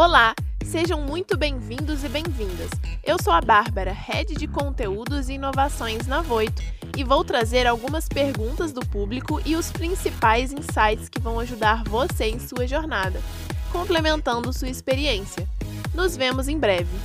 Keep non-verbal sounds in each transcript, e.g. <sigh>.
Olá, sejam muito bem-vindos e bem-vindas. Eu sou a Bárbara, Head de Conteúdos e Inovações na Voito, e vou trazer algumas perguntas do público e os principais insights que vão ajudar você em sua jornada, complementando sua experiência. Nos vemos em breve.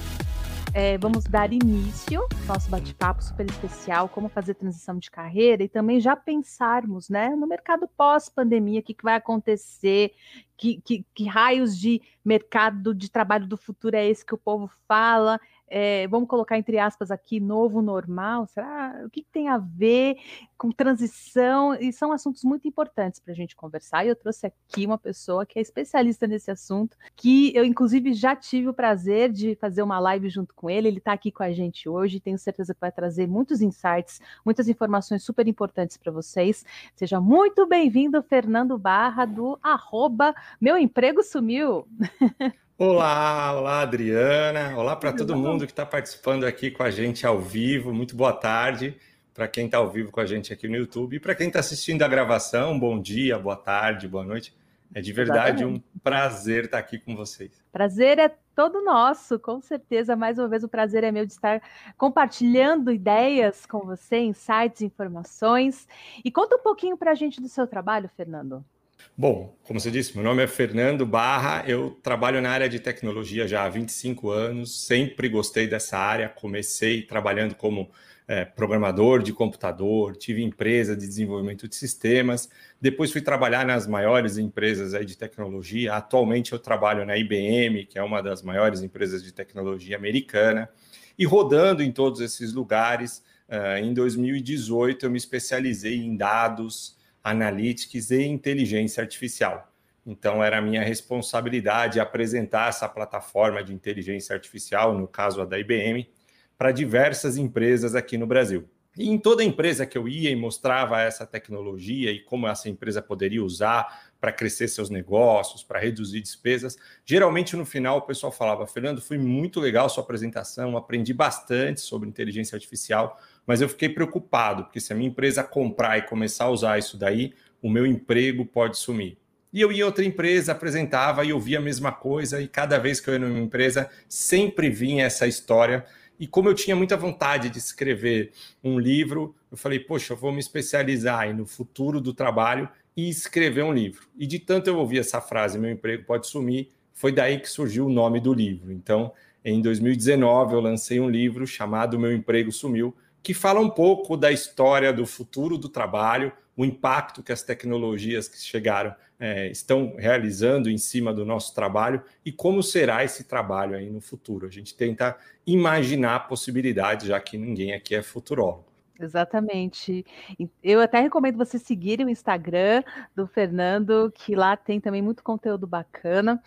É, vamos dar início ao nosso bate-papo super especial, como fazer transição de carreira e também já pensarmos né, no mercado pós-pandemia, o que, que vai acontecer, que, que, que, raios de mercado de trabalho do futuro é esse que o povo fala, é, vamos colocar entre aspas aqui, novo normal, será? O que, que tem a ver com transição? E são assuntos muito importantes para a gente conversar. E eu trouxe aqui uma pessoa que é especialista nesse assunto, que eu, inclusive, já tive o prazer de fazer uma live junto com ele. Ele está aqui com a gente hoje, tenho certeza que vai trazer muitos insights, muitas informações super importantes para vocês. Seja muito bem-vindo, Fernando Barra, do arroba Meu Emprego Sumiu. <laughs> Olá, olá Adriana, olá para todo mundo que está participando aqui com a gente ao vivo. Muito boa tarde para quem está ao vivo com a gente aqui no YouTube e para quem está assistindo a gravação. Bom dia, boa tarde, boa noite. É de verdade Exatamente. um prazer estar tá aqui com vocês. Prazer é todo nosso, com certeza. Mais uma vez, o prazer é meu de estar compartilhando ideias com você, insights, informações. E conta um pouquinho para a gente do seu trabalho, Fernando. Bom, como você disse, meu nome é Fernando Barra, eu trabalho na área de tecnologia já há 25 anos, sempre gostei dessa área, comecei trabalhando como é, programador de computador, tive empresa de desenvolvimento de sistemas, depois fui trabalhar nas maiores empresas aí de tecnologia, atualmente eu trabalho na IBM, que é uma das maiores empresas de tecnologia americana, e rodando em todos esses lugares, uh, em 2018 eu me especializei em dados, Analytics e Inteligência Artificial. Então, era minha responsabilidade apresentar essa plataforma de inteligência artificial, no caso a da IBM, para diversas empresas aqui no Brasil. E em toda empresa que eu ia e mostrava essa tecnologia e como essa empresa poderia usar para crescer seus negócios, para reduzir despesas, geralmente no final o pessoal falava: Fernando, foi muito legal sua apresentação, aprendi bastante sobre inteligência artificial, mas eu fiquei preocupado, porque se a minha empresa comprar e começar a usar isso daí, o meu emprego pode sumir. E eu ia em outra empresa, apresentava e ouvia a mesma coisa, e cada vez que eu ia numa empresa, sempre vinha essa história e como eu tinha muita vontade de escrever um livro, eu falei, poxa, eu vou me especializar no futuro do trabalho e escrever um livro. E de tanto eu ouvir essa frase, meu emprego pode sumir, foi daí que surgiu o nome do livro. Então, em 2019, eu lancei um livro chamado Meu Emprego Sumiu, que fala um pouco da história do futuro do trabalho, o impacto que as tecnologias que chegaram é, estão realizando em cima do nosso trabalho e como será esse trabalho aí no futuro. A gente tenta imaginar possibilidades, já que ninguém aqui é futurólogo. Exatamente. Eu até recomendo você seguir o Instagram do Fernando, que lá tem também muito conteúdo bacana.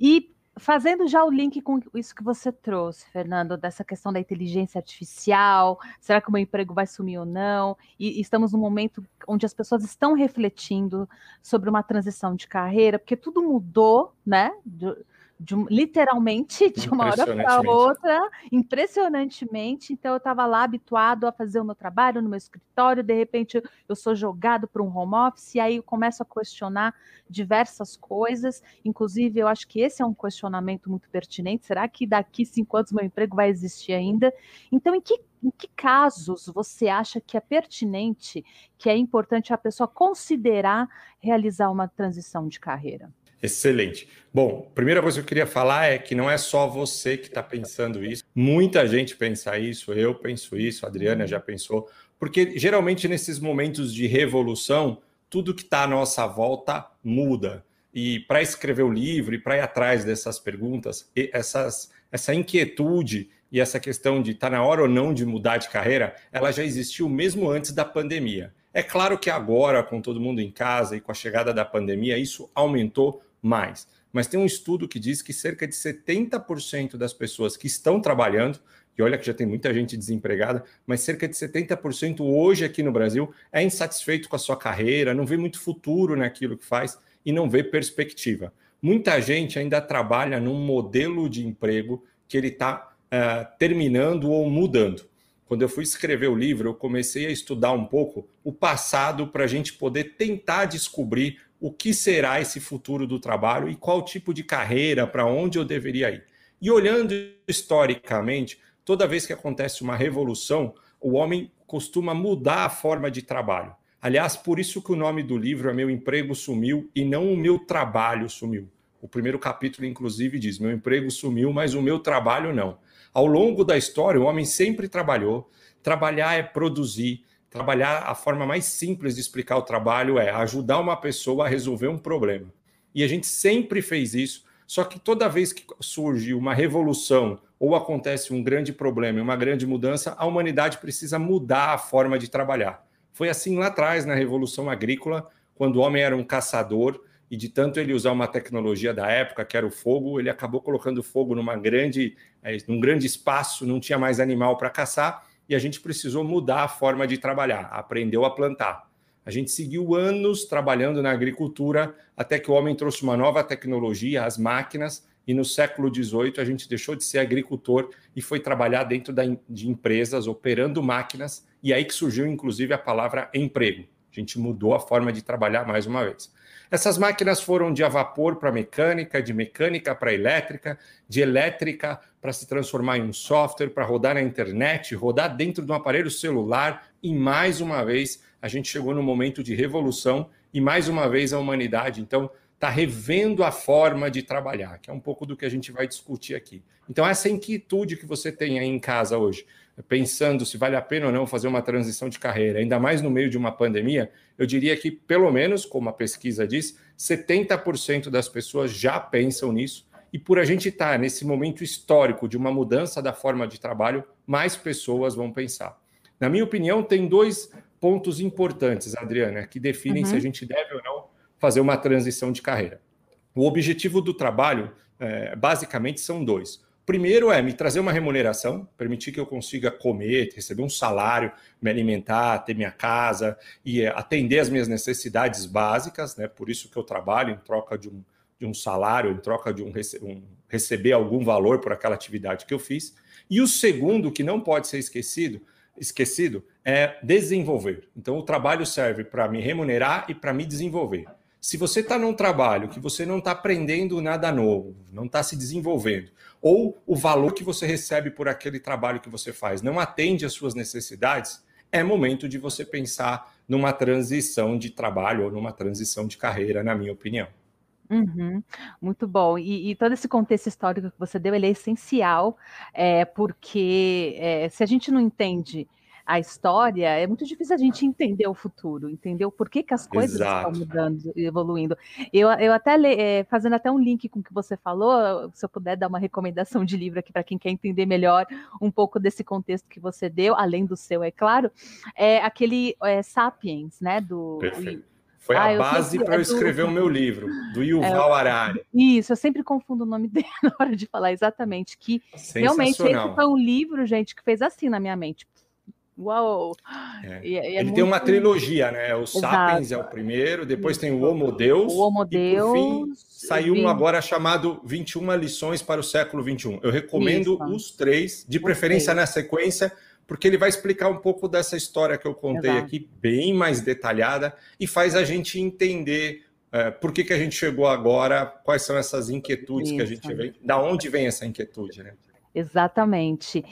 E fazendo já o link com isso que você trouxe, Fernando, dessa questão da inteligência artificial, será que o meu emprego vai sumir ou não? E, estamos num momento onde as pessoas estão refletindo sobre uma transição de carreira, porque tudo mudou, né? De, de, literalmente de uma hora para outra, impressionantemente. Então, eu estava lá habituado a fazer o meu trabalho no meu escritório, de repente eu sou jogado para um home office, e aí eu começo a questionar diversas coisas. Inclusive, eu acho que esse é um questionamento muito pertinente. Será que daqui cinco anos meu emprego vai existir ainda? Então, em que em que casos você acha que é pertinente, que é importante a pessoa considerar realizar uma transição de carreira? Excelente. Bom, primeira coisa que eu queria falar é que não é só você que está pensando isso. Muita gente pensa isso, eu penso isso, a Adriana já pensou, porque geralmente nesses momentos de revolução, tudo que está à nossa volta muda. E para escrever o livro e para ir atrás dessas perguntas, essas, essa inquietude e essa questão de estar tá na hora ou não de mudar de carreira, ela já existiu mesmo antes da pandemia. É claro que agora, com todo mundo em casa e com a chegada da pandemia, isso aumentou mais. Mas tem um estudo que diz que cerca de 70% das pessoas que estão trabalhando e olha que já tem muita gente desempregada, mas cerca de 70% hoje aqui no Brasil é insatisfeito com a sua carreira, não vê muito futuro naquilo que faz e não vê perspectiva. Muita gente ainda trabalha num modelo de emprego que ele está uh, eh, terminando ou mudando. Quando eu fui escrever o livro, eu comecei a estudar um pouco o passado para a gente poder tentar descobrir o que será esse futuro do trabalho e qual tipo de carreira, para onde eu deveria ir. E olhando historicamente, toda vez que acontece uma revolução, o homem costuma mudar a forma de trabalho. Aliás, por isso que o nome do livro é Meu Emprego Sumiu e não O Meu Trabalho Sumiu. O primeiro capítulo, inclusive, diz: Meu emprego sumiu, mas o meu trabalho não. Ao longo da história, o homem sempre trabalhou. Trabalhar é produzir. Trabalhar, a forma mais simples de explicar o trabalho é ajudar uma pessoa a resolver um problema. E a gente sempre fez isso. Só que toda vez que surge uma revolução ou acontece um grande problema, uma grande mudança, a humanidade precisa mudar a forma de trabalhar. Foi assim lá atrás, na Revolução Agrícola, quando o homem era um caçador e de tanto ele usar uma tecnologia da época, que era o fogo, ele acabou colocando fogo numa grande, é, num grande espaço, não tinha mais animal para caçar, e a gente precisou mudar a forma de trabalhar, aprendeu a plantar. A gente seguiu anos trabalhando na agricultura até que o homem trouxe uma nova tecnologia, as máquinas, e no século XVIII a gente deixou de ser agricultor e foi trabalhar dentro de empresas operando máquinas, e aí que surgiu inclusive a palavra emprego. A gente mudou a forma de trabalhar mais uma vez. Essas máquinas foram de a vapor para mecânica, de mecânica para elétrica, de elétrica para se transformar em um software, para rodar na internet, rodar dentro de um aparelho celular, e mais uma vez a gente chegou no momento de revolução e mais uma vez a humanidade, então, está revendo a forma de trabalhar, que é um pouco do que a gente vai discutir aqui. Então, essa inquietude que você tem aí em casa hoje, pensando se vale a pena ou não fazer uma transição de carreira, ainda mais no meio de uma pandemia, eu diria que, pelo menos, como a pesquisa diz, 70% das pessoas já pensam nisso. E por a gente estar nesse momento histórico de uma mudança da forma de trabalho, mais pessoas vão pensar. Na minha opinião, tem dois pontos importantes, Adriana, que definem uhum. se a gente deve ou não fazer uma transição de carreira. O objetivo do trabalho, é, basicamente, são dois. Primeiro é me trazer uma remuneração, permitir que eu consiga comer, receber um salário, me alimentar, ter minha casa e atender as minhas necessidades básicas, né? Por isso que eu trabalho em troca de um, de um salário, em troca de um, um receber algum valor por aquela atividade que eu fiz. E o segundo, que não pode ser esquecido, esquecido, é desenvolver. Então, o trabalho serve para me remunerar e para me desenvolver. Se você está num trabalho que você não está aprendendo nada novo, não está se desenvolvendo, ou o valor que você recebe por aquele trabalho que você faz não atende às suas necessidades, é momento de você pensar numa transição de trabalho ou numa transição de carreira, na minha opinião. Uhum, muito bom. E, e, todo esse contexto histórico que você deu, ele é essencial, é, porque é, se a gente não entende a história, é muito difícil a gente entender o futuro, entender o porquê que as coisas Exato. estão mudando e evoluindo. Eu, eu até, é, fazendo até um link com o que você falou, se eu puder dar uma recomendação de livro aqui para quem quer entender melhor um pouco desse contexto que você deu, além do seu, é claro, é aquele é, Sapiens, né, do... Perfeito. Foi ah, a base para eu é escrever do... o meu livro, do Yuval é, Harari. Isso, eu sempre confundo o nome <laughs> dele na hora de falar exatamente, que realmente esse foi um livro, gente, que fez assim na minha mente. Uau! É. E, e é Ele muito... tem uma trilogia, né? O Exato. Sapiens é o primeiro, depois tem o Homo Deus. O Homo Deus. E por fim, saiu um agora chamado 21 lições para o século 21. Eu recomendo Isso. os três, de preferência na sequência, porque ele vai explicar um pouco dessa história que eu contei Exato. aqui, bem mais detalhada, e faz a gente entender é, por que, que a gente chegou agora, quais são essas inquietudes Isso. que a gente vem, da onde vem essa inquietude, né? Exatamente.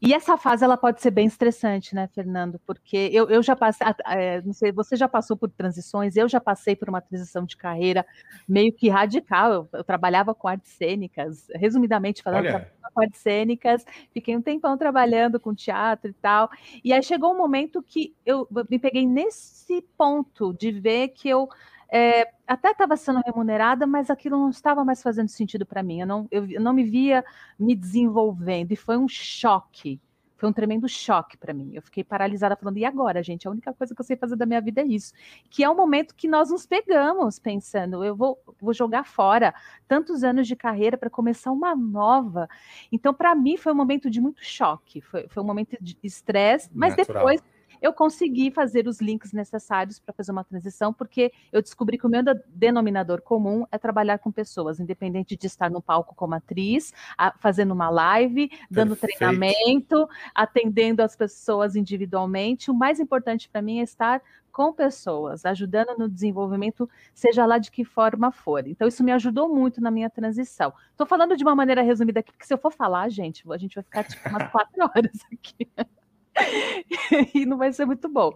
E essa fase ela pode ser bem estressante, né, Fernando? Porque eu, eu já passei, é, não sei, você já passou por transições, eu já passei por uma transição de carreira meio que radical. Eu, eu trabalhava com artes cênicas, resumidamente falando, com artes cênicas, fiquei um tempão trabalhando com teatro e tal. E aí chegou um momento que eu me peguei nesse ponto de ver que eu é, até estava sendo remunerada, mas aquilo não estava mais fazendo sentido para mim. Eu não, eu, eu não me via me desenvolvendo e foi um choque. foi um tremendo choque para mim. Eu fiquei paralisada falando, e agora, gente? A única coisa que eu sei fazer da minha vida é isso. Que é um momento que nós nos pegamos pensando, eu vou, vou jogar fora tantos anos de carreira para começar uma nova. Então, para mim, foi um momento de muito choque, foi, foi um momento de estresse, mas Natural. depois eu consegui fazer os links necessários para fazer uma transição, porque eu descobri que o meu denominador comum é trabalhar com pessoas, independente de estar no palco como atriz, a, fazendo uma live, dando Perfeito. treinamento, atendendo as pessoas individualmente. O mais importante para mim é estar com pessoas, ajudando no desenvolvimento, seja lá de que forma for. Então, isso me ajudou muito na minha transição. Estou falando de uma maneira resumida aqui, porque se eu for falar, gente, a gente vai ficar tipo umas <laughs> quatro horas aqui. <laughs> e não vai ser muito bom.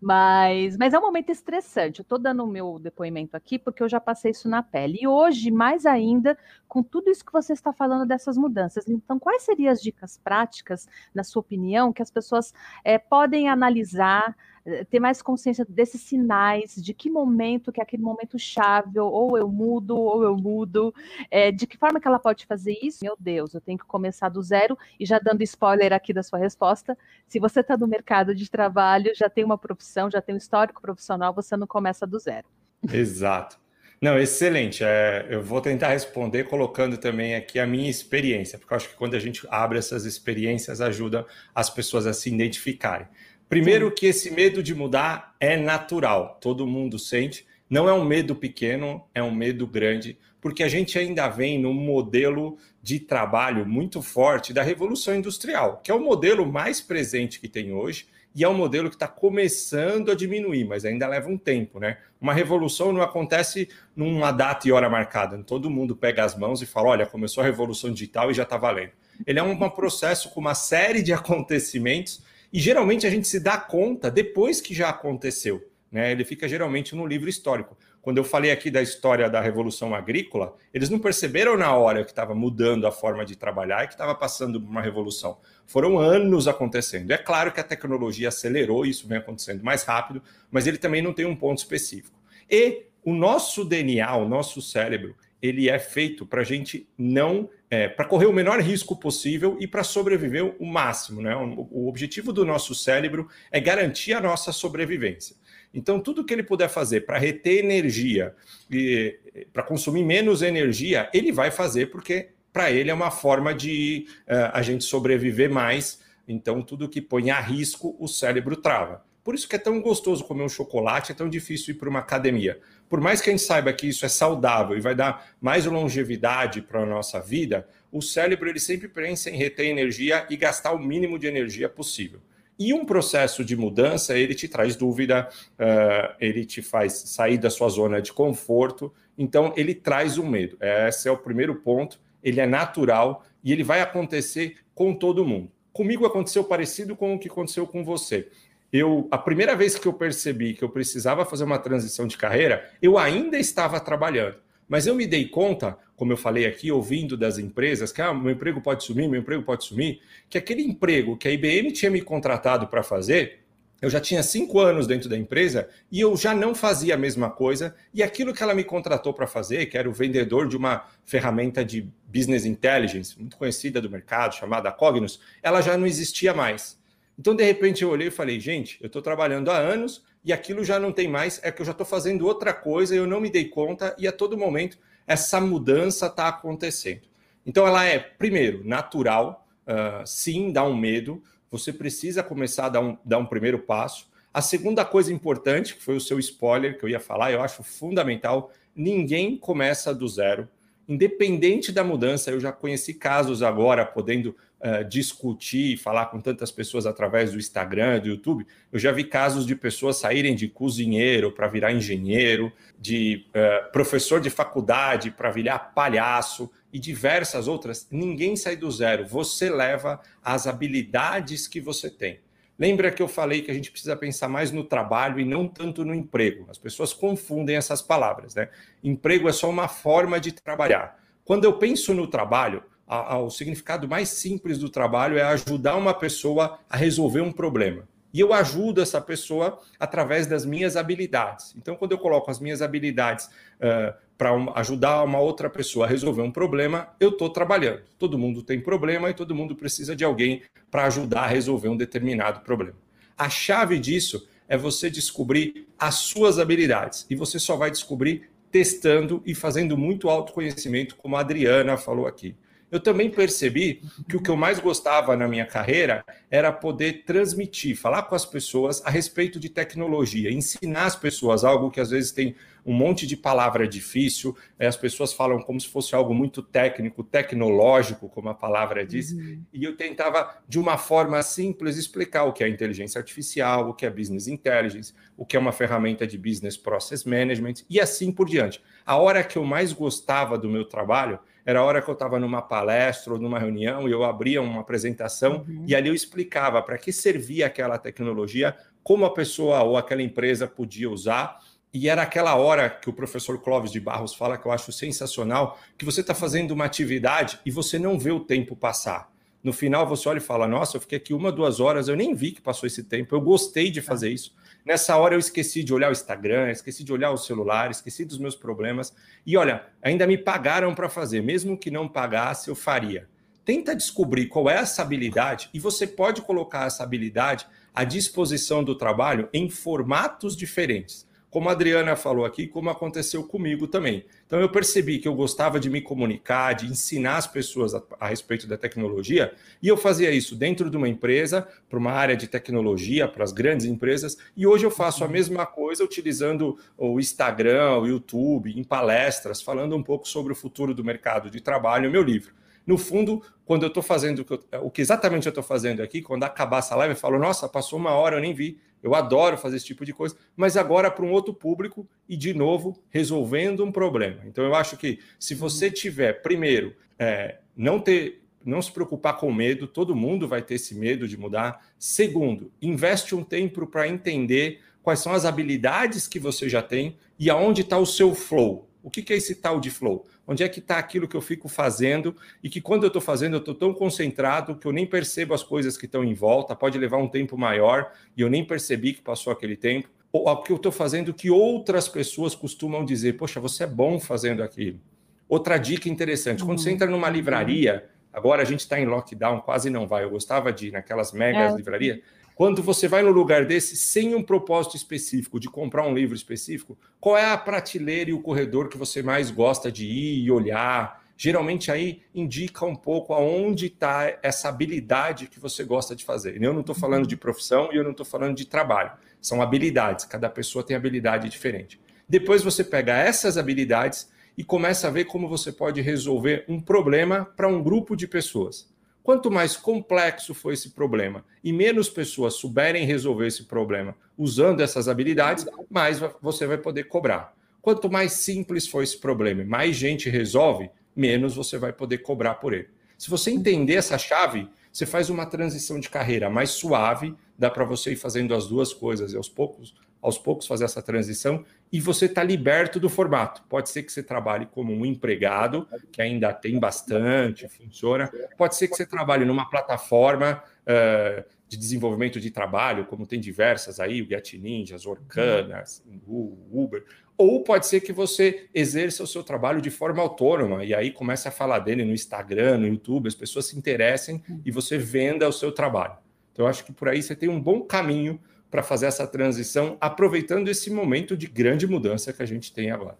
Mas, mas é um momento estressante. Eu estou dando o meu depoimento aqui porque eu já passei isso na pele. E hoje, mais ainda, com tudo isso que você está falando dessas mudanças. Então, quais seriam as dicas práticas, na sua opinião, que as pessoas é, podem analisar? Eh, ter mais consciência desses sinais, de que momento que é aquele momento chave, ou eu mudo, ou eu mudo, é, de que forma que ela pode fazer isso? Meu Deus, eu tenho que começar do zero, e já dando spoiler aqui da sua resposta, se você está no mercado de trabalho, já tem uma profissão, já tem um histórico profissional, você não começa do zero. Exato. Não, excelente. É, eu vou tentar responder colocando também aqui a minha experiência, porque eu acho que quando a gente abre essas experiências, ajuda as pessoas a se identificarem. Primeiro, que esse medo de mudar é natural, todo mundo sente. Não é um medo pequeno, é um medo grande, porque a gente ainda vem num modelo de trabalho muito forte da Revolução Industrial, que é o modelo mais presente que tem hoje e é um modelo que está começando a diminuir, mas ainda leva um tempo, né? Uma revolução não acontece numa data e hora marcada. Todo mundo pega as mãos e fala: olha, começou a revolução digital e já está valendo. Ele é um processo com uma série de <laughs> acontecimentos e geralmente a gente se dá conta depois que já aconteceu. Né? Ele fica geralmente no livro histórico. Quando eu falei aqui da história da Revolução Agrícola, eles não perceberam na hora que estava mudando a forma de trabalhar e que estava passando uma revolução. Foram anos acontecendo. É claro que a tecnologia acelerou, isso vem acontecendo mais rápido, mas ele também não tem um ponto específico. E o nosso DNA, o nosso cérebro, ele é feito para a gente não é, para correr o menor risco possível e para sobreviver o máximo. Né? O, o, objetivo do nosso cérebro é garantir a nossa sobrevivência. Então, tudo que ele puder fazer para reter energia e para consumir menos energia, ele vai fazer, porque para ele é uma forma de uh, a gente sobreviver mais. Então, tudo que põe a risco, o cérebro trava. Por isso que é tão gostoso comer um chocolate, é tão difícil ir para uma academia. Por mais que a gente saiba que isso é saudável e vai dar mais longevidade para a nossa vida, o cérebro ele sempre pensa em reter energia e gastar o mínimo de energia possível. E um processo de mudança, ele te traz dúvida, uh, ele te faz sair da sua zona de conforto, então ele traz o um medo. Esse é o primeiro ponto, ele é natural e ele vai acontecer com todo mundo. Comigo aconteceu parecido com o que aconteceu com você eu a primeira vez que eu percebi que eu precisava fazer uma transição de carreira, eu ainda estava trabalhando. Mas eu me dei conta, como eu falei aqui, ouvindo das empresas, que ah, meu emprego pode sumir, meu emprego pode sumir, que aquele emprego que a IBM tinha me contratado para fazer, eu já tinha cinco anos dentro da empresa e eu já não fazia a mesma coisa. E aquilo que ela me contratou para fazer, que era o vendedor de uma ferramenta de business intelligence, muito conhecida do mercado, chamada Cognos, ela já não existia mais. Então, de repente, eu olhei e falei, gente, eu estou trabalhando há anos e aquilo já não tem mais, é que eu já estou fazendo outra coisa, eu não me dei conta e a todo momento essa mudança está acontecendo. Então, ela é, primeiro, natural, uh, sim, dá um medo, você precisa começar a dar um, dar um primeiro passo. A segunda coisa importante, que foi o seu spoiler que eu ia falar, eu acho fundamental: ninguém começa do zero. Independente da mudança, eu já conheci casos agora, podendo uh, discutir e falar com tantas pessoas através do Instagram, do YouTube, eu já vi casos de pessoas saírem de cozinheiro para virar engenheiro, de uh, professor de faculdade para virar palhaço e diversas outras. Ninguém sai do zero, você leva as habilidades que você tem. Lembra que eu falei que a gente precisa pensar mais no trabalho e não tanto no emprego. As pessoas confundem essas palavras, né? Emprego é só uma forma de trabalhar. Quando eu penso no trabalho, a, a, o significado mais simples do trabalho é ajudar uma pessoa a resolver um problema. E eu ajudo essa pessoa através das minhas habilidades. Então, quando eu coloco as minhas habilidades uh, para um, ajudar uma outra pessoa a resolver um problema, eu estou trabalhando. Todo mundo tem problema e todo mundo precisa de alguém para ajudar a resolver um determinado problema. A chave disso é você descobrir as suas habilidades. E você só vai descobrir testando e fazendo muito autoconhecimento, como a Adriana falou aqui eu também percebi que o que eu mais gostava na minha carreira era poder transmitir, falar com as pessoas a respeito de tecnologia, ensinar as pessoas algo que às vezes tem um monte de palavra difícil, né? as pessoas falam como se fosse algo muito técnico, tecnológico, como a palavra diz, uhum. e eu tentava, de uma forma simples, explicar o que é inteligência artificial, o que é business intelligence, o que é uma ferramenta de business process management, e assim por diante. A hora que eu mais gostava do meu trabalho era a hora que eu estava numa palestra ou numa reunião e eu abria uma apresentação uhum. e ali eu explicava para que servia aquela tecnologia, como a pessoa ou aquela empresa podia usar. E era aquela hora que o professor Clóvis de Barros fala que eu acho sensacional, que você está fazendo uma atividade e você não vê o tempo passar. No final você olha e fala: Nossa, eu fiquei aqui uma, duas horas, eu nem vi que passou esse tempo, eu gostei de fazer isso. Nessa hora eu esqueci de olhar o Instagram, esqueci de olhar o celular, esqueci dos meus problemas. E olha, ainda me pagaram para fazer, mesmo que não pagasse, eu faria. Tenta descobrir qual é essa habilidade e você pode colocar essa habilidade à disposição do trabalho em formatos diferentes como a Adriana falou aqui, como aconteceu comigo também. Então eu percebi que eu gostava de me comunicar, de ensinar as pessoas a, a respeito da tecnologia, e eu fazia isso dentro de uma empresa, para uma área de tecnologia, para as grandes empresas, e hoje eu faço a uhum. mesma coisa utilizando o Instagram, o YouTube, em palestras, falando um pouco sobre o futuro do mercado de trabalho, meu livro. No fundo, quando eu estou fazendo o que, eu, o que exatamente eu estou fazendo aqui, quando acabar essa live, eu falo, nossa, passou uma hora, eu nem vi eu adoro fazer esse tipo de coisa, mas agora para um outro público e, de novo, resolvendo um problema. Então, eu acho que se você uhum. tiver, primeiro, é, não ter. Não se preocupar com medo, todo mundo vai ter esse medo de mudar. Segundo, investe um tempo para entender quais são as habilidades que você já tem e aonde está o seu flow. O que, que é esse tal de flow? Onde é que está aquilo que eu fico fazendo e que quando eu estou fazendo eu estou tão concentrado que eu nem percebo as coisas que estão em volta, pode levar um tempo maior e eu nem percebi que passou aquele tempo. Ou o que eu estou fazendo que outras pessoas costumam dizer, poxa, você é bom fazendo aquilo. Outra dica interessante, quando você uhum. entra numa livraria, agora a gente está em lockdown, quase não vai, eu gostava de ir naquelas megas é. livrarias, quando você vai no lugar desse sem um propósito específico, de comprar um livro específico, qual é a prateleira e o corredor que você mais gosta de ir e olhar? Geralmente aí indica um pouco aonde está essa habilidade que você gosta de fazer. Eu não estou falando de profissão e eu não estou falando de trabalho. São habilidades, cada pessoa tem habilidade diferente. Depois você pega essas habilidades e começa a ver como você pode resolver um problema para um grupo de pessoas. Quanto mais complexo for esse problema e menos pessoas souberem resolver esse problema usando essas habilidades, mais você vai poder cobrar. Quanto mais simples for esse problema e mais gente resolve, menos você vai poder cobrar por ele. Se você entender essa chave, você faz uma transição de carreira mais suave, dá para você ir fazendo as duas coisas e aos poucos aos poucos fazer essa transição e você está liberto do formato. Pode ser que você trabalhe como um empregado, que ainda tem bastante, funciona. Pode ser que você trabalhe numa plataforma uh, de desenvolvimento de trabalho, como tem diversas aí, o Get Ninjas, Orkanas, o Uber. Ou pode ser que você exerça o seu trabalho de forma autônoma e aí comece a falar dele no Instagram, no YouTube, as pessoas se interessem e você venda o seu trabalho. Então, eu acho que por aí você tem um bom caminho para fazer essa transição, aproveitando esse momento de grande mudança que a gente tem agora.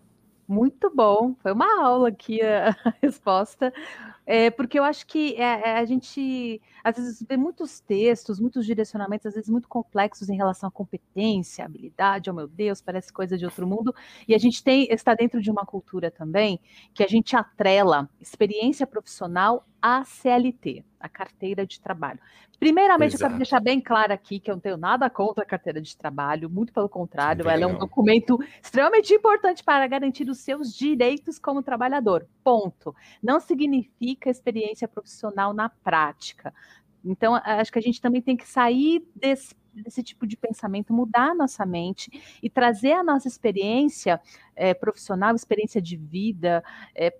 Muito bom, foi uma aula aqui a, resposta, é, porque eu acho que é, é, a gente às vezes vê muitos textos, muitos direcionamentos, às vezes muito complexos em relação à competência, habilidade, oh meu Deus, parece coisa de outro mundo, e a gente tem está dentro de uma cultura também que a gente atrela experiência profissional à CLT, a carteira de trabalho. Primeiramente, Exato. eu quero deixar bem claro aqui que eu não tenho nada contra a carteira de trabalho, muito pelo contrário, ela é um documento extremamente importante para garantir os seus direitos como trabalhador. Ponto. Não significa experiência profissional na prática. Então, acho que a gente também tem que sair desse, desse tipo de pensamento, mudar a nossa mente e trazer a nossa experiência é, profissional, experiência de vida, é,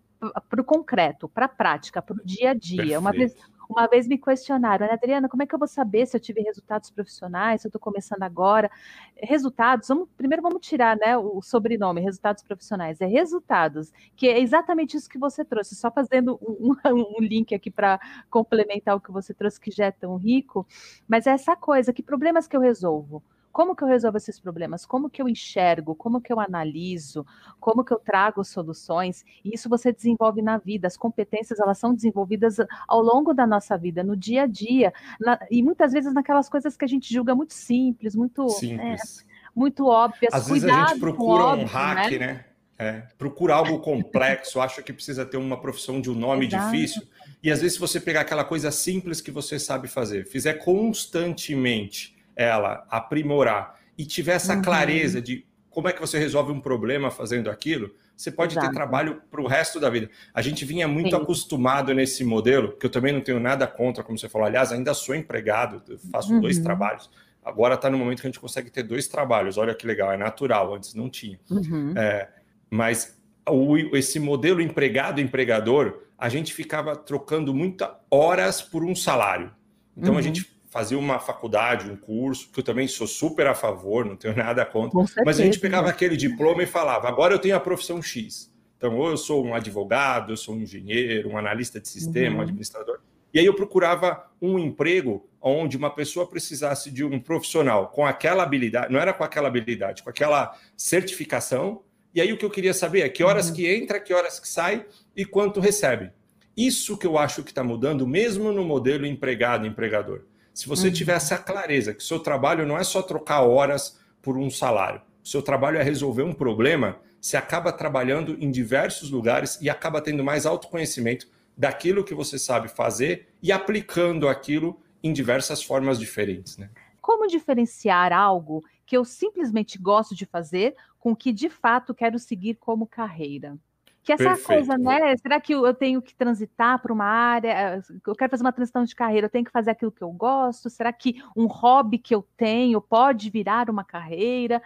para o concreto, para a prática, para o dia a dia. Uma vez, Uma vez me questionaram, Adriana, como é que eu vou saber se eu tive resultados profissionais, se eu estou começando agora? Resultados, vamos, primeiro vamos tirar né, o sobrenome, resultados profissionais. É resultados, que é exatamente isso que você trouxe, só fazendo um, um <laughs> link aqui para complementar o que você trouxe, que já é tão rico, mas é essa coisa, que problemas que eu resolvo? Como que eu resolvo esses problemas? Como que eu enxergo? Como que eu analiso? Como que eu trago soluções? E isso você desenvolve na vida. As competências, elas são desenvolvidas ao longo da nossa vida, no dia a dia. Na, e muitas vezes naquelas coisas que a gente julga muito simples, muito... Né, simples. É, muito óbvias. Às vezes a gente procura um hack, né? né? É, procura algo complexo, <laughs> acha que precisa ter uma profissão de um nome Exato. difícil. E às vezes, se você pegar aquela coisa simples que você sabe fazer, fizer constantemente, ela aprimorar e tiver essa uhum. clareza de como é que você resolve um problema fazendo aquilo, você pode Exato. ter trabalho para o resto da vida. A gente vinha muito Sim. acostumado nesse modelo, que eu também não tenho nada contra, como você falou. Aliás, ainda sou empregado, faço uhum. dois trabalhos. Agora está no momento que a gente consegue ter dois trabalhos. Olha que legal, é natural, antes não tinha. Uhum. É, mas o, esse modelo empregado-empregador, a gente ficava trocando muitas horas por um salário. Então a uhum. gente fazia uma faculdade, um curso, que eu também sou super a favor, não tenho <laughs> nada contra, mas a gente pegava aquele diploma e falava, agora eu tenho a profissão X. Então, ou eu sou um advogado, eu sou um engenheiro, um analista de sistema, uhum. um administrador. E aí eu procurava um emprego onde uma pessoa precisasse de um profissional com aquela habilidade, não era com aquela habilidade, com aquela certificação. E aí o que eu queria saber é que horas uhum. que entra, que horas que sai e quanto recebe. Isso que eu acho que está mudando, mesmo no modelo empregado-empregador. Se você uhum. tiver essa clareza que o seu trabalho não é só trocar horas por um salário, o seu trabalho é resolver um problema, você acaba trabalhando em diversos lugares e acaba tendo mais autoconhecimento daquilo que você sabe fazer e aplicando aquilo em diversas formas diferentes. Né? Como diferenciar algo que eu simplesmente gosto de fazer com o que de fato quero seguir como carreira? Que essa Perfeito. coisa, né? Será que eu tenho que transitar para uma área? Eu quero fazer uma transição de carreira, eu tenho que fazer aquilo que eu gosto? Será que um hobby que eu tenho pode virar uma carreira?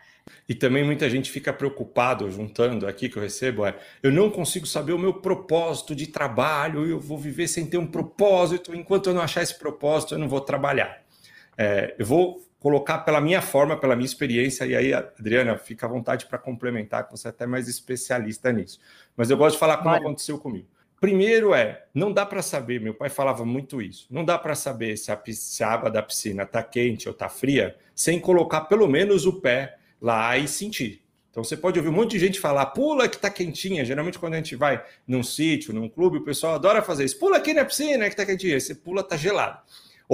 E também muita gente fica preocupado, juntando aqui que eu recebo, é eu não consigo saber o meu propósito de trabalho, eu vou viver sem ter um propósito, enquanto eu não achar esse propósito, eu não vou trabalhar. É, eu vou colocar pela minha forma, pela minha experiência, e aí, Adriana, fica à vontade para complementar, que você é até mais especialista nisso. Mas eu gosto de falar como vale. aconteceu comigo. Primeiro é, não dá para saber, meu pai falava muito isso, não dá para saber se a, se a água da piscina está quente ou está fria, sem colocar pelo menos o pé lá e sentir. Então você pode ouvir um monte de gente falar, pula que está quentinha. Geralmente, quando a gente vai num sítio, num clube, o pessoal adora fazer isso. Pula aqui na piscina que está quentinha. Você pula, está gelado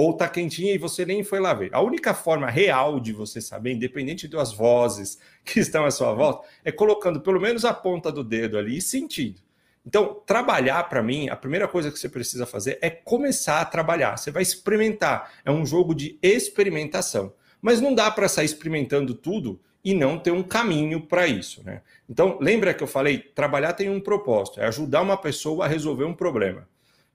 ou tá quentinha e você nem foi lá ver. A única forma real de você saber, independente das vozes <laughs> que estão à sua volta, é colocando pelo menos a ponta do dedo ali e sentindo. Então, trabalhar para mim, a primeira coisa que você precisa fazer é começar a trabalhar. Você vai experimentar. É um jogo de experimentação. Mas não dá para sair experimentando tudo e não ter um caminho para isso, né? Então, lembra que eu falei, trabalhar tem um propósito, é ajudar uma pessoa a resolver um problema.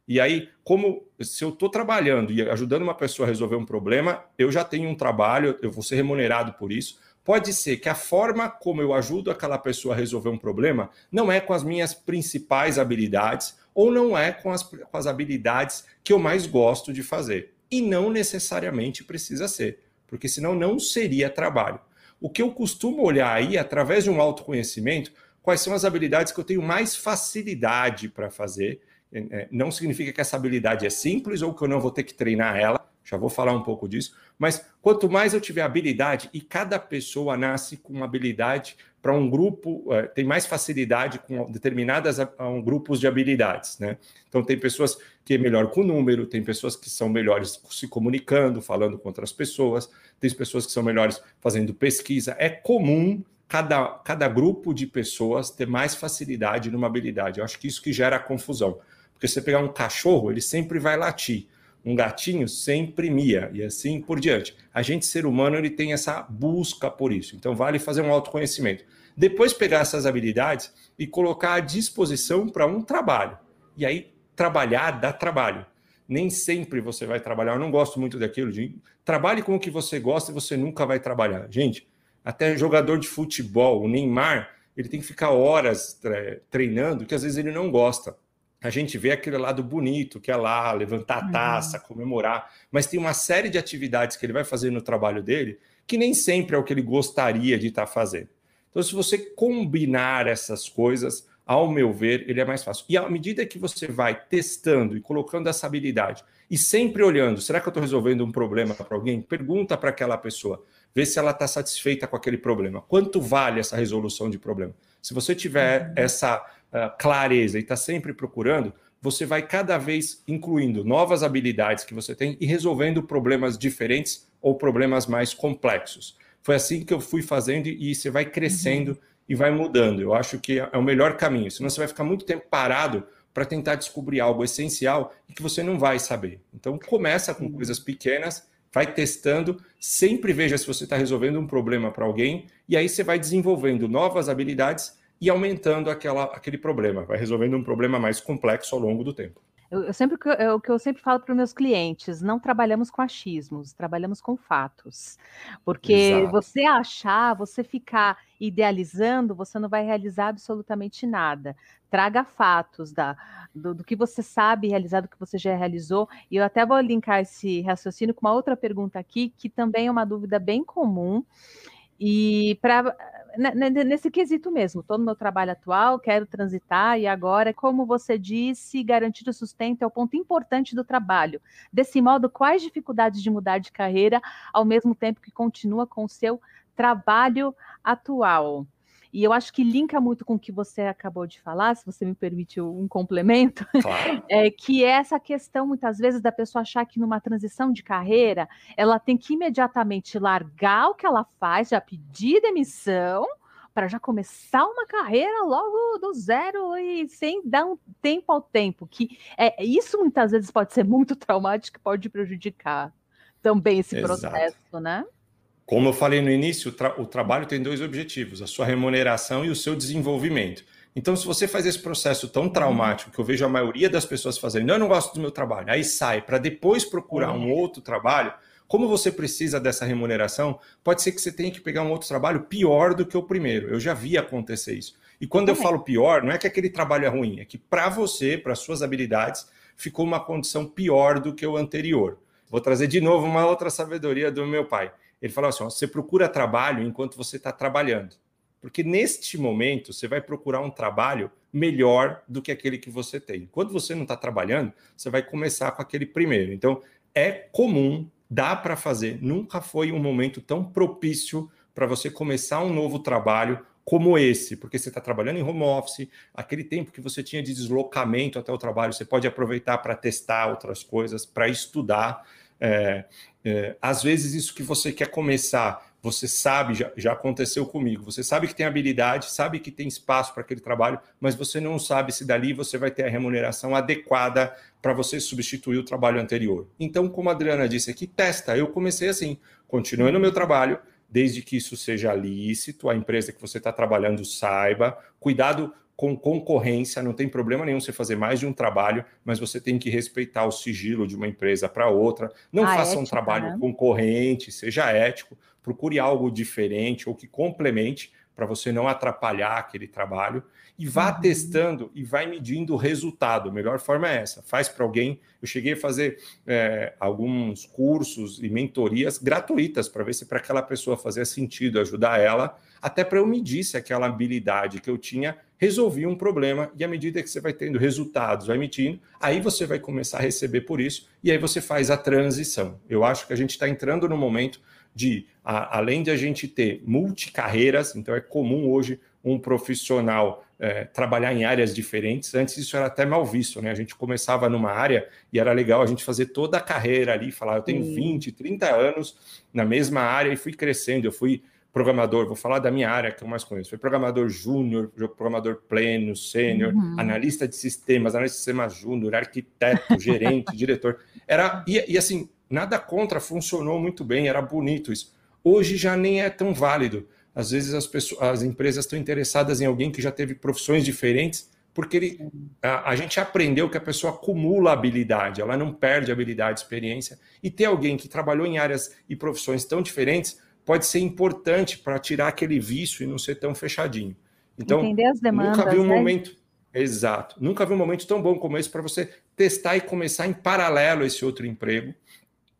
E aí, como se eu estou trabalhando e ajudando uma pessoa a resolver um problema, eu já tenho um trabalho, eu vou ser remunerado por isso. Pode ser que a forma como eu ajudo aquela pessoa a resolver um problema não é com as minhas principais habilidades ou não é com as, com as habilidades que eu mais gosto de fazer. E não necessariamente precisa ser, porque senão não seria trabalho. O que eu costumo olhar aí, através de um autoconhecimento, quais são as habilidades que eu tenho mais facilidade para fazer não significa que essa habilidade é simples ou que eu não vou ter que treinar ela, já vou falar um pouco disso, mas quanto mais eu tiver habilidade, e cada pessoa nasce com habilidade para um grupo, é, tem mais facilidade com determinadas grupos de habilidades, né? Então tem pessoas que é melhor com número, tem pessoas que são melhores se comunicando, falando com outras pessoas, tem pessoas que são melhores fazendo pesquisa. É comum cada, cada grupo de pessoas ter mais facilidade numa habilidade. Eu acho que isso que gera confusão. Porque se você pegar um cachorro, ele sempre vai latir. Um gatinho sempre mia e assim por diante. A gente, ser humano, ele tem essa busca por isso. Então, vale fazer um autoconhecimento. Depois, pegar essas habilidades e colocar à disposição para um trabalho. E aí, trabalhar dá trabalho. Nem sempre você vai trabalhar. Eu não gosto muito daquilo de trabalhe com o que você gosta e você nunca vai trabalhar. Gente, até jogador de futebol, o Neymar, ele tem que ficar horas treinando que às vezes ele não gosta. A gente vê aquele lado bonito, que é lá, levantar a uhum. taça, comemorar, mas tem uma série de atividades que ele vai fazer no trabalho dele que nem sempre é o que ele gostaria de estar fazendo. Então, se você combinar essas coisas, ao meu ver, ele é mais fácil. E à medida que você vai testando e colocando essa habilidade e sempre olhando, será que eu estou resolvendo um problema para alguém? Pergunta para aquela pessoa, vê se ela está satisfeita com aquele problema. Quanto vale essa resolução de problema? Se você tiver uhum. essa clareza e está sempre procurando, você vai cada vez incluindo novas habilidades que você tem e resolvendo problemas diferentes ou problemas mais complexos. Foi assim que eu fui fazendo e você vai crescendo uhum. e vai mudando. Eu acho que é o melhor caminho, senão você vai ficar muito tempo parado para tentar descobrir algo essencial e que você não vai saber. Então começa com coisas pequenas, vai testando, sempre veja se você está resolvendo um problema para alguém e aí você vai desenvolvendo novas habilidades e aumentando aquela, aquele problema, vai resolvendo um problema mais complexo ao longo do tempo. Eu, eu sempre é o que eu sempre falo para os meus clientes, não trabalhamos com achismos, trabalhamos com fatos. Porque Exato. você achar, você ficar idealizando, você não vai realizar absolutamente nada. Traga fatos da, do, do, que você sabe realizar, do que você já realizou. E eu até vou linkar esse raciocínio com uma outra pergunta aqui, que também é uma dúvida bem comum. E para nesse quesito mesmo, estou no meu trabalho atual, quero transitar, e agora, como você disse, garantir o sustento é o ponto importante do trabalho. Desse modo, quais dificuldades de mudar de carreira ao mesmo tempo que continua com o seu trabalho atual? E eu acho que linka muito com o que você acabou de falar, se você me permite um complemento, <laughs> claro. é que é essa questão, muitas vezes, da pessoa achar que numa transição de carreira, ela tem que imediatamente largar o que ela faz, já pedir demissão, para já começar uma carreira logo do zero e sem dar um tempo ao tempo. Que é isso muitas vezes pode ser muito traumático, pode prejudicar também esse Exato. processo, né? Como eu falei no início, o, tra o, trabalho tem dois objetivos: a sua remuneração e o seu desenvolvimento. Então, se você faz esse processo tão traumático que eu vejo a maioria das pessoas fazendo, eu não gosto do meu trabalho, aí sai para depois procurar um outro trabalho, como você precisa dessa remuneração, pode ser que você tenha que pegar um outro trabalho pior do que o primeiro. Eu já vi acontecer isso. E quando eu falo pior, não é que aquele trabalho é ruim, é que para você, para suas habilidades, ficou uma condição pior do que o anterior. Vou trazer de novo uma outra sabedoria do meu pai. Ele falou assim: ó, você procura trabalho enquanto você está trabalhando. Porque neste momento você vai procurar um trabalho melhor do que aquele que você tem. Quando você não está trabalhando, você vai começar com aquele primeiro. Então, é comum, dá para fazer. Nunca foi um momento tão propício para você começar um novo trabalho como esse, porque você está trabalhando em home office, aquele tempo que você tinha de deslocamento até o trabalho, você pode aproveitar para testar outras coisas, para estudar. É, é, às vezes, isso que você quer começar, você sabe, já, já aconteceu comigo, você sabe que tem habilidade, sabe que tem espaço para aquele trabalho, mas você não sabe se dali você vai ter a remuneração adequada para você substituir o trabalho anterior. Então, como a Adriana disse aqui, testa. Eu comecei assim, continuei no meu trabalho, desde que isso seja lícito, a empresa que você está trabalhando saiba. Cuidado com concorrência, não tem problema nenhum você fazer mais de um trabalho, mas você tem que respeitar o sigilo de uma empresa para outra. Não a faça ética, um trabalho né? concorrente, seja ético, procure algo diferente ou que complemente para você não atrapalhar aquele trabalho e vá uhum. testando e vai medindo o resultado. A melhor forma é essa. Faz para alguém. Eu cheguei a fazer é, alguns cursos e mentorias gratuitas para ver se para aquela pessoa fazia sentido ajudar ela, até para eu medir se aquela habilidade que eu tinha resolvia um problema. E à medida que você vai tendo resultados, vai emitindo, aí você vai começar a receber por isso e aí você faz a transição. Eu acho que a gente está entrando no momento de, a, além de a gente ter multicarreiras, então é comum hoje um profissional é, trabalhar em áreas diferentes. Antes isso era até mal visto, né? A gente começava numa área e era legal a gente fazer toda a carreira ali, falar, eu tenho Sim. 20, 30 anos na mesma área e fui crescendo. Eu fui programador, vou falar da minha área que eu mais conheço. Fui programador júnior, programador pleno, sênior, uhum. analista de sistemas, analista de sistemas júnior, arquiteto, gerente, <laughs> diretor. Era e, e assim, nada contra, funcionou muito bem, era bonito isso. Hoje já nem é tão válido às vezes as, pessoas, as empresas estão interessadas em alguém que já teve profissões diferentes, porque ele, a, a, gente aprendeu que a pessoa acumula habilidade, ela não perde habilidade, experiência. E ter alguém que trabalhou em áreas e profissões tão diferentes pode ser importante para tirar aquele vício e não ser tão fechadinho. Então, demandas, nunca vi um né? momento. Exato. Nunca vi um momento tão bom como esse para você testar e começar em paralelo esse outro emprego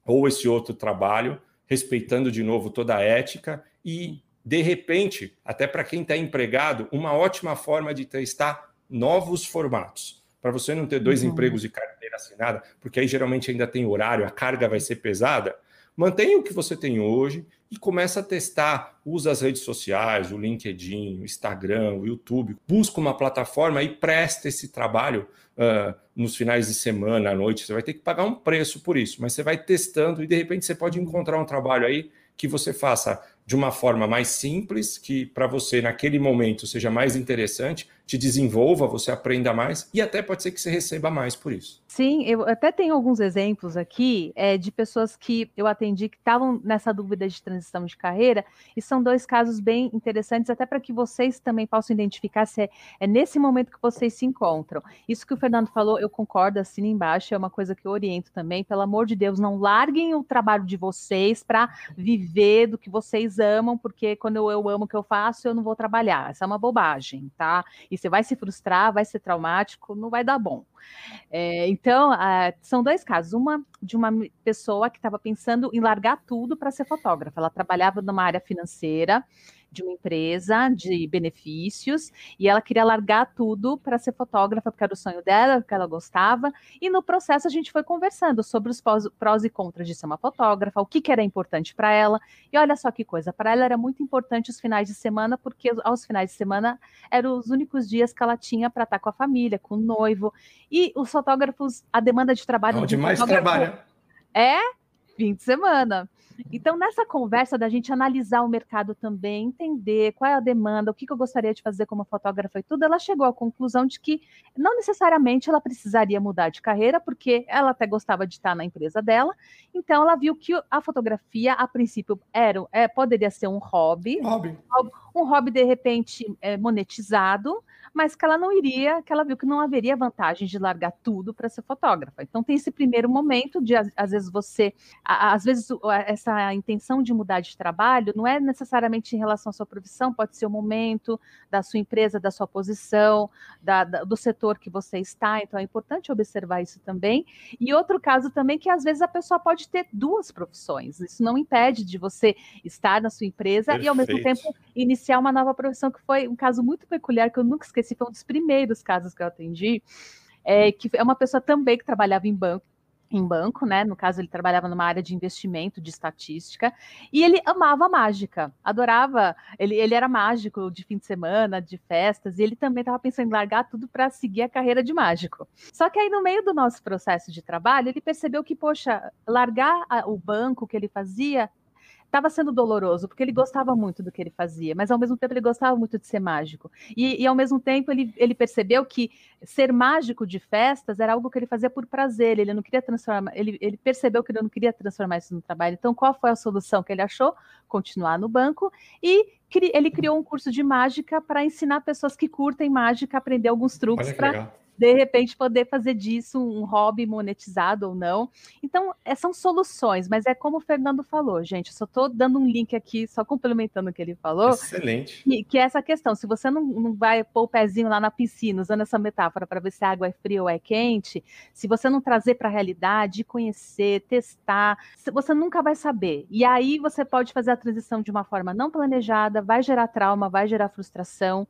ou esse outro trabalho, respeitando de novo toda a ética e, de repente, até para quem está empregado, uma ótima forma de testar novos formatos. Para você não ter dois uhum. empregos de carteira assinada, porque aí geralmente ainda tem horário, a carga vai ser pesada. Mantenha o que você tem hoje e começa a testar. Usa as redes sociais, o LinkedIn, o Instagram, o YouTube. Busca uma plataforma e presta esse trabalho uh, nos finais de semana, à noite. Você vai ter que pagar um preço por isso, mas você vai testando e de repente você pode encontrar um trabalho aí que você faça de uma forma mais simples, que para você naquele momento seja mais interessante, te desenvolva, você aprenda mais e até pode ser que você receba mais por isso. Sim, eu até tenho alguns exemplos aqui é, de pessoas que eu atendi que estavam nessa dúvida de transição de carreira e são dois casos bem interessantes, até para que vocês também possam identificar se é, é, nesse momento que vocês se encontram. Isso que o Fernando falou, eu concordo, assina embaixo, é uma coisa que eu oriento também. Pelo amor de Deus, não larguem o trabalho de vocês para viver do que vocês amam, porque quando eu, eu amo o que eu faço, eu não vou trabalhar. Essa é uma bobagem, tá? E você vai se frustrar, vai ser traumático, não vai dar bom. É, então, são dois casos. Uma de uma pessoa que estava pensando em largar tudo para ser fotógrafa. Ela trabalhava numa área financeira de uma empresa de benefícios e ela queria largar tudo para ser fotógrafa, porque era o sonho dela, porque ela gostava. E no processo a gente foi conversando sobre os prós, prós e contras de ser uma fotógrafa, o que, que era importante para ela. E olha só que coisa, para ela era muito importante os finais de semana, porque aos finais de semana eram os únicos dias que ela tinha para estar com a família, com o noivo. E os fotógrafos, a demanda de trabalho. Onde mais trabalha. É fim de semana. Então, nessa conversa da gente analisar o mercado também, entender qual é a demanda, o que, que eu gostaria de fazer como fotógrafa e tudo, ela chegou à conclusão de que não necessariamente ela precisaria mudar de carreira, porque ela até gostava de estar na empresa dela, então ela viu que a fotografia, a princípio, era, é, poderia ser um hobby, hobby. um hobby de repente é, monetizado, mas que ela não iria, que ela viu que não haveria vantagem de largar tudo para ser fotógrafa. Então tem esse primeiro momento de às vezes você, às vezes essa intenção de mudar de trabalho não é necessariamente em relação à sua profissão, pode ser o momento da sua empresa, da sua posição, da, da, do setor que você está. Então é importante observar isso também. E outro caso também que às vezes a pessoa pode ter duas profissões. Isso não impede de você estar na sua empresa Perfeito. e ao mesmo tempo iniciar uma nova profissão que foi um caso muito peculiar que eu nunca esqueci esse foi um dos primeiros casos que eu atendi, é, que é uma pessoa também que trabalhava em banco, em banco, né? No caso, ele trabalhava numa área de investimento, de estatística, e ele amava mágica, adorava. Ele, ele era mágico de fim de semana, de festas, e ele também estava pensando em largar tudo para seguir a carreira de mágico. Só que aí, no meio do nosso processo de trabalho, ele percebeu que, poxa, largar a, o banco que ele fazia estava sendo doloroso, porque ele gostava muito do que ele fazia, mas ao mesmo tempo ele gostava muito de ser mágico. E, e, ao mesmo tempo ele, ele percebeu que ser mágico de festas era algo que ele fazia por prazer, ele não queria transformar, ele, ele percebeu que ele não queria transformar isso no trabalho. Então, qual foi a solução que ele achou? Continuar no banco e ele criou um curso de mágica para ensinar pessoas que curtem mágica a aprender alguns truques para de repente poder fazer disso um hobby monetizado ou não. Então, é, são soluções, mas é como o Fernando falou, gente, eu só estou dando um link aqui, só complementando o que ele falou. Excelente. Que, que é essa questão, se você não, não vai pôr o pezinho lá na piscina, usando essa metáfora para ver se a água é fria ou é quente, se você não trazer para a realidade, conhecer, testar, você nunca vai saber. E aí você pode fazer a transição de uma forma não planejada, vai gerar trauma, vai gerar frustração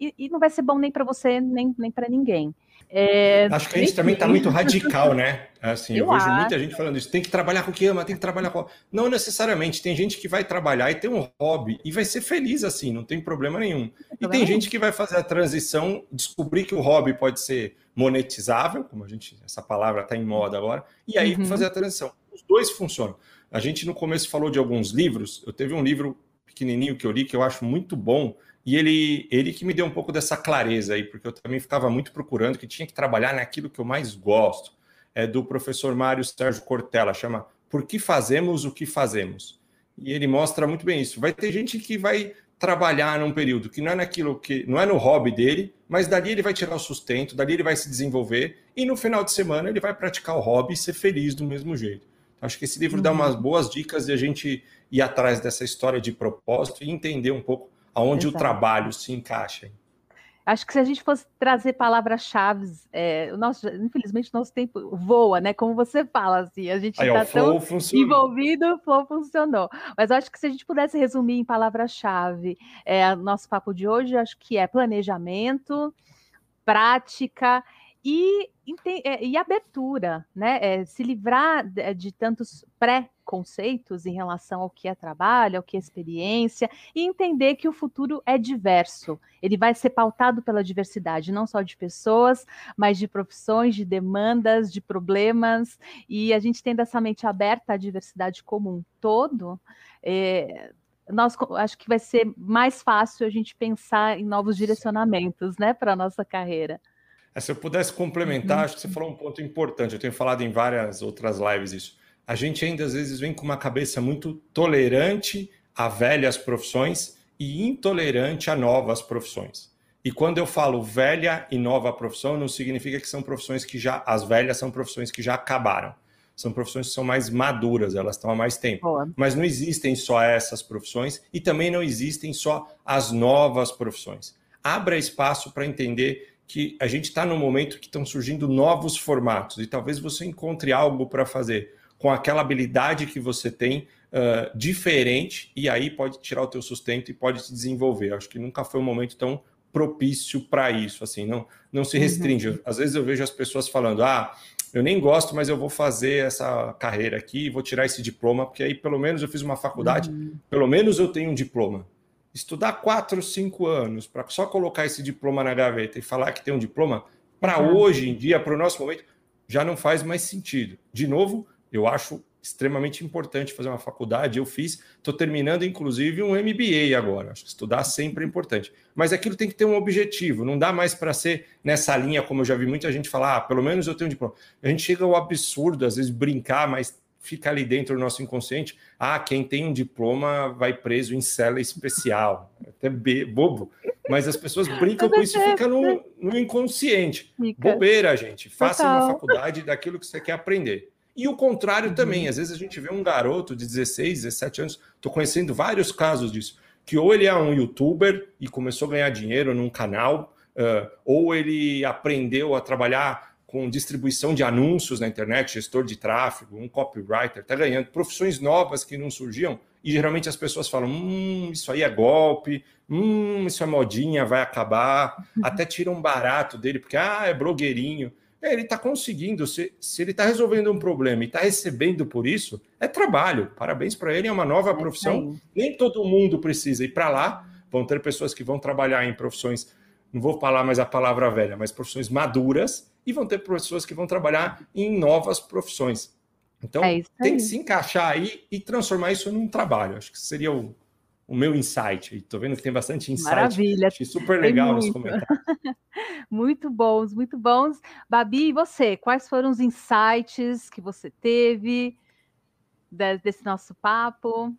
e, e não vai ser bom nem para você, nem, nem para ninguém. É, Acho que a gente também está muito radical, né? Assim, eu, eu vejo acho. muita gente falando isso. Tem que trabalhar com o que ama, tem que trabalhar com. Não necessariamente. Tem gente que vai trabalhar e tem um hobby e vai ser feliz assim, não tem problema nenhum. E tem gente que vai fazer a transição, descobrir que o hobby pode ser monetizável, como a gente, essa palavra está em moda agora, e aí uhum. fazer a transição. Os dois funcionam. A gente no começo falou de alguns livros. Eu teve um livro pequenininho que eu li que eu acho muito bom, e ele, ele que me deu um pouco dessa clareza aí, porque eu também ficava muito procurando que tinha que trabalhar naquilo que eu mais gosto. É do professor Mário Sérgio Cortella, chama Por que fazemos o que fazemos? E ele mostra muito bem isso. Vai ter gente que vai trabalhar num período que não é naquilo que não é no hobby dele, mas dali ele vai tirar o sustento, dali ele vai se desenvolver e no final de semana ele vai praticar o hobby e ser feliz do mesmo jeito. Acho que esse livro uhum. dá umas boas dicas de a gente ir atrás dessa história de propósito e entender um pouco aonde Exato. o trabalho se encaixa. Acho que se a gente fosse trazer palavras-chave, é, infelizmente o nosso tempo voa, né? Como você fala, assim, a gente está tão funcionou. envolvido, o flow funcionou. Mas acho que se a gente pudesse resumir em palavras-chave, é, nosso papo de hoje, acho que é planejamento, prática e, é, e abertura, né? É, se livrar de, de tantos pré-conceitos em relação ao que é trabalho, ao que é experiência, e entender que o futuro é diverso. Ele vai ser pautado pela diversidade, não só de pessoas, mas de profissões, de demandas, de problemas, e a gente tendo essa mente aberta à diversidade como um todo, é, nós acho que vai ser mais fácil a gente pensar em novos direcionamentos, né, para a nossa carreira. É, se eu pudesse complementar, uhum. acho que você falou um ponto importante. Eu tenho falado em várias outras lives isso. A gente ainda às vezes vem com uma cabeça muito tolerante a velhas profissões e intolerante a novas profissões. E quando eu falo velha e nova profissão, não significa que são profissões que já as velhas são profissões que já acabaram. São profissões que são mais maduras, elas estão há mais tempo. Boa. Mas não existem só essas profissões e também não existem só as novas profissões. Abra espaço para entender que a gente está num momento que estão surgindo novos formatos e talvez você encontre algo para fazer com aquela habilidade que você tem uh, diferente e aí pode tirar o teu sustento e pode se desenvolver. Acho que nunca foi um momento tão propício para isso, assim, não, não se restringe. Uhum. Às vezes eu vejo as pessoas falando, ah, eu nem gosto, mas eu vou fazer essa carreira aqui, vou tirar esse diploma, porque aí pelo menos eu fiz uma faculdade, uhum. pelo menos eu tenho um diploma estudar quatro, cinco anos para só colocar esse diploma na gaveta e falar que tem um diploma, para uhum. hoje em dia, para o nosso momento, já não faz mais sentido. De novo, eu acho extremamente importante fazer uma faculdade. Eu fiz, estou terminando inclusive um MBA agora. Acho que estudar sempre é importante. Mas aquilo tem que ter um objetivo, não dá mais para ser nessa linha, como eu já vi muita gente falar, ah, pelo menos eu tenho um diploma. A gente chega ao absurdo, às vezes, brincar, mas fica ali dentro do nosso inconsciente. Ah, quem tem um diploma vai preso em cela especial. É até bobo. Mas as pessoas brincam com isso e fica no, no inconsciente. Fica. Bobeira, gente. Faça Total. uma faculdade daquilo que você quer aprender. E o contrário uhum. também. Às vezes a gente vê um garoto de 16, 17 anos, estou conhecendo vários casos disso, que ou ele é um youtuber e começou a ganhar dinheiro num canal, uh, ou ele aprendeu a trabalhar com distribuição de anúncios na internet, gestor de tráfego, um copywriter, está ganhando profissões novas que não surgiam e geralmente as pessoas falam: hum, isso aí é golpe, hum, isso é modinha, vai acabar, até tiram um barato dele, porque ah, é blogueirinho. É, ele está conseguindo, se, se ele está resolvendo um problema e está recebendo por isso, é trabalho. Parabéns para ele, é uma nova é profissão. Nem todo mundo precisa ir para lá. Vão ter pessoas que vão trabalhar em profissões, não vou falar mais a palavra velha, mas profissões maduras e vão ter pessoas que vão trabalhar em novas profissões. Então, é tem que se encaixar aí e transformar isso num trabalho. Acho que seria o, o meu insight. Estou vendo que tem bastante insight. Maravilha. Achei super legal nos comentários. <laughs> muito bons, muito bons. Babi, e você? Quais foram os insights que você teve desse nosso papo?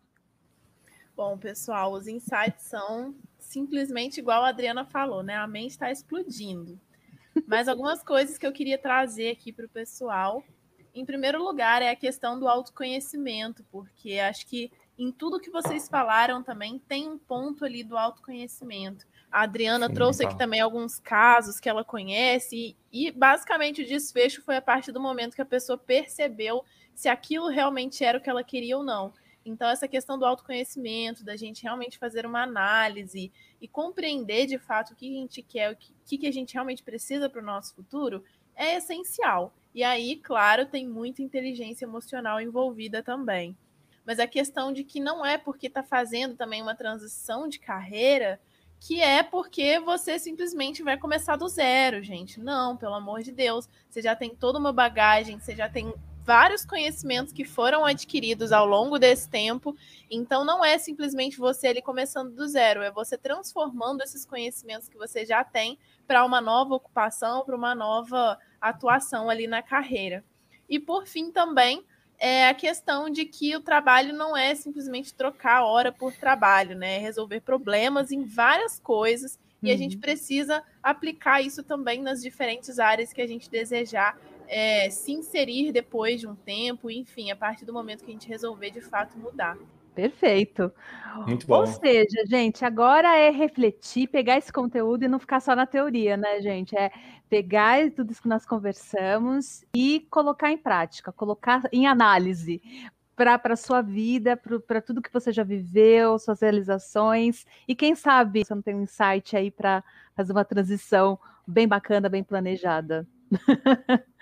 Bom, pessoal, os insights são simplesmente igual a Adriana falou, né? A mente está explodindo. Mas <laughs> algumas coisas que eu queria trazer aqui para o pessoal. Em primeiro lugar, é a questão do autoconhecimento, porque acho que em tudo que vocês falaram também tem um ponto ali do autoconhecimento. A Adriana Sim, trouxe aqui também alguns casos que ela conhece, e, e basicamente o desfecho foi a partir do momento que a pessoa percebeu se aquilo realmente era o que ela queria ou não. Então, essa questão do autoconhecimento, da gente realmente fazer uma análise e compreender de fato o que a gente quer, o que, que a gente realmente precisa para o nosso futuro, é essencial. E aí, claro, tem muita inteligência emocional envolvida também. Mas a questão de que não é porque está fazendo também uma transição de carreira que é porque você simplesmente vai começar do zero, gente. Não, pelo amor de Deus. Você já tem toda uma bagagem, você já tem vários conhecimentos que foram adquiridos ao longo desse tempo. Então, não é simplesmente você ali começando do zero, é você transformando esses conhecimentos que você já tem para uma nova ocupação, para uma nova atuação ali na carreira. E por fim, também é a questão de que o trabalho não é simplesmente trocar hora por trabalho, né? É resolver problemas em várias coisas. E uhum. a gente uhum. precisa aplicar isso também nas diferentes áreas que a gente desejar é, se inserir depois de um tempo, enfim, a partir do momento que a gente resolver de fato mudar. Perfeito. Muito bom. Ou seja, gente, agora é refletir, pegar esse conteúdo e não ficar só na teoria, né, gente? É pegar tudo isso que nós conversamos e colocar em prática, colocar em análise para a sua vida, para tudo que você já viveu, suas realizações. E quem sabe você não tem um insight aí para fazer uma transição bem bacana, bem planejada. <laughs>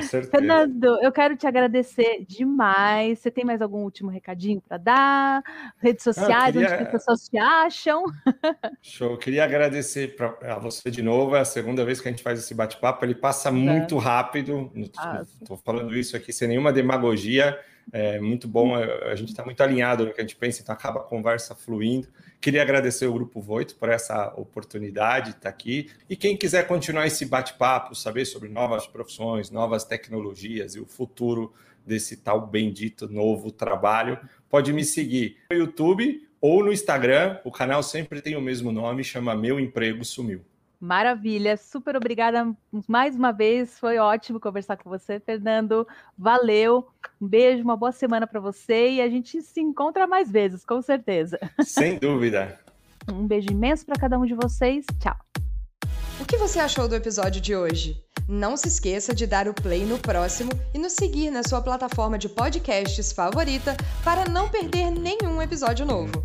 Com certeza. Fernando, eu quero te agradecer demais. Você tem mais algum último recadinho para dar? Redes sociais, queria... onde as pessoas te acham? <laughs> Show. Eu queria agradecer pra, a você de novo. É a segunda vez que a gente faz esse bate-papo. Ele passa muito rápido. Estou falando isso aqui sem nenhuma demagogia. É muito bom, a gente está muito alinhado no que a gente pensa, então acaba a conversa fluindo. Queria agradecer o Grupo Voito por essa oportunidade de estar aqui. E quem quiser continuar esse bate-papo, saber sobre novas profissões, novas tecnologias e o futuro desse tal bendito novo trabalho, pode me seguir no YouTube ou no Instagram. O canal sempre tem o mesmo nome, chama Meu Emprego Sumiu. Maravilha, super obrigada mais uma vez. Foi ótimo conversar com você, Fernando. Valeu. Um beijo, uma boa semana para você e a gente se encontra mais vezes, com certeza. Sem dúvida. Um beijo imenso para cada um de vocês. Tchau. O que você achou do episódio de hoje? Não se esqueça de dar o play no próximo e nos seguir na sua plataforma de podcasts favorita para não perder nenhum episódio novo.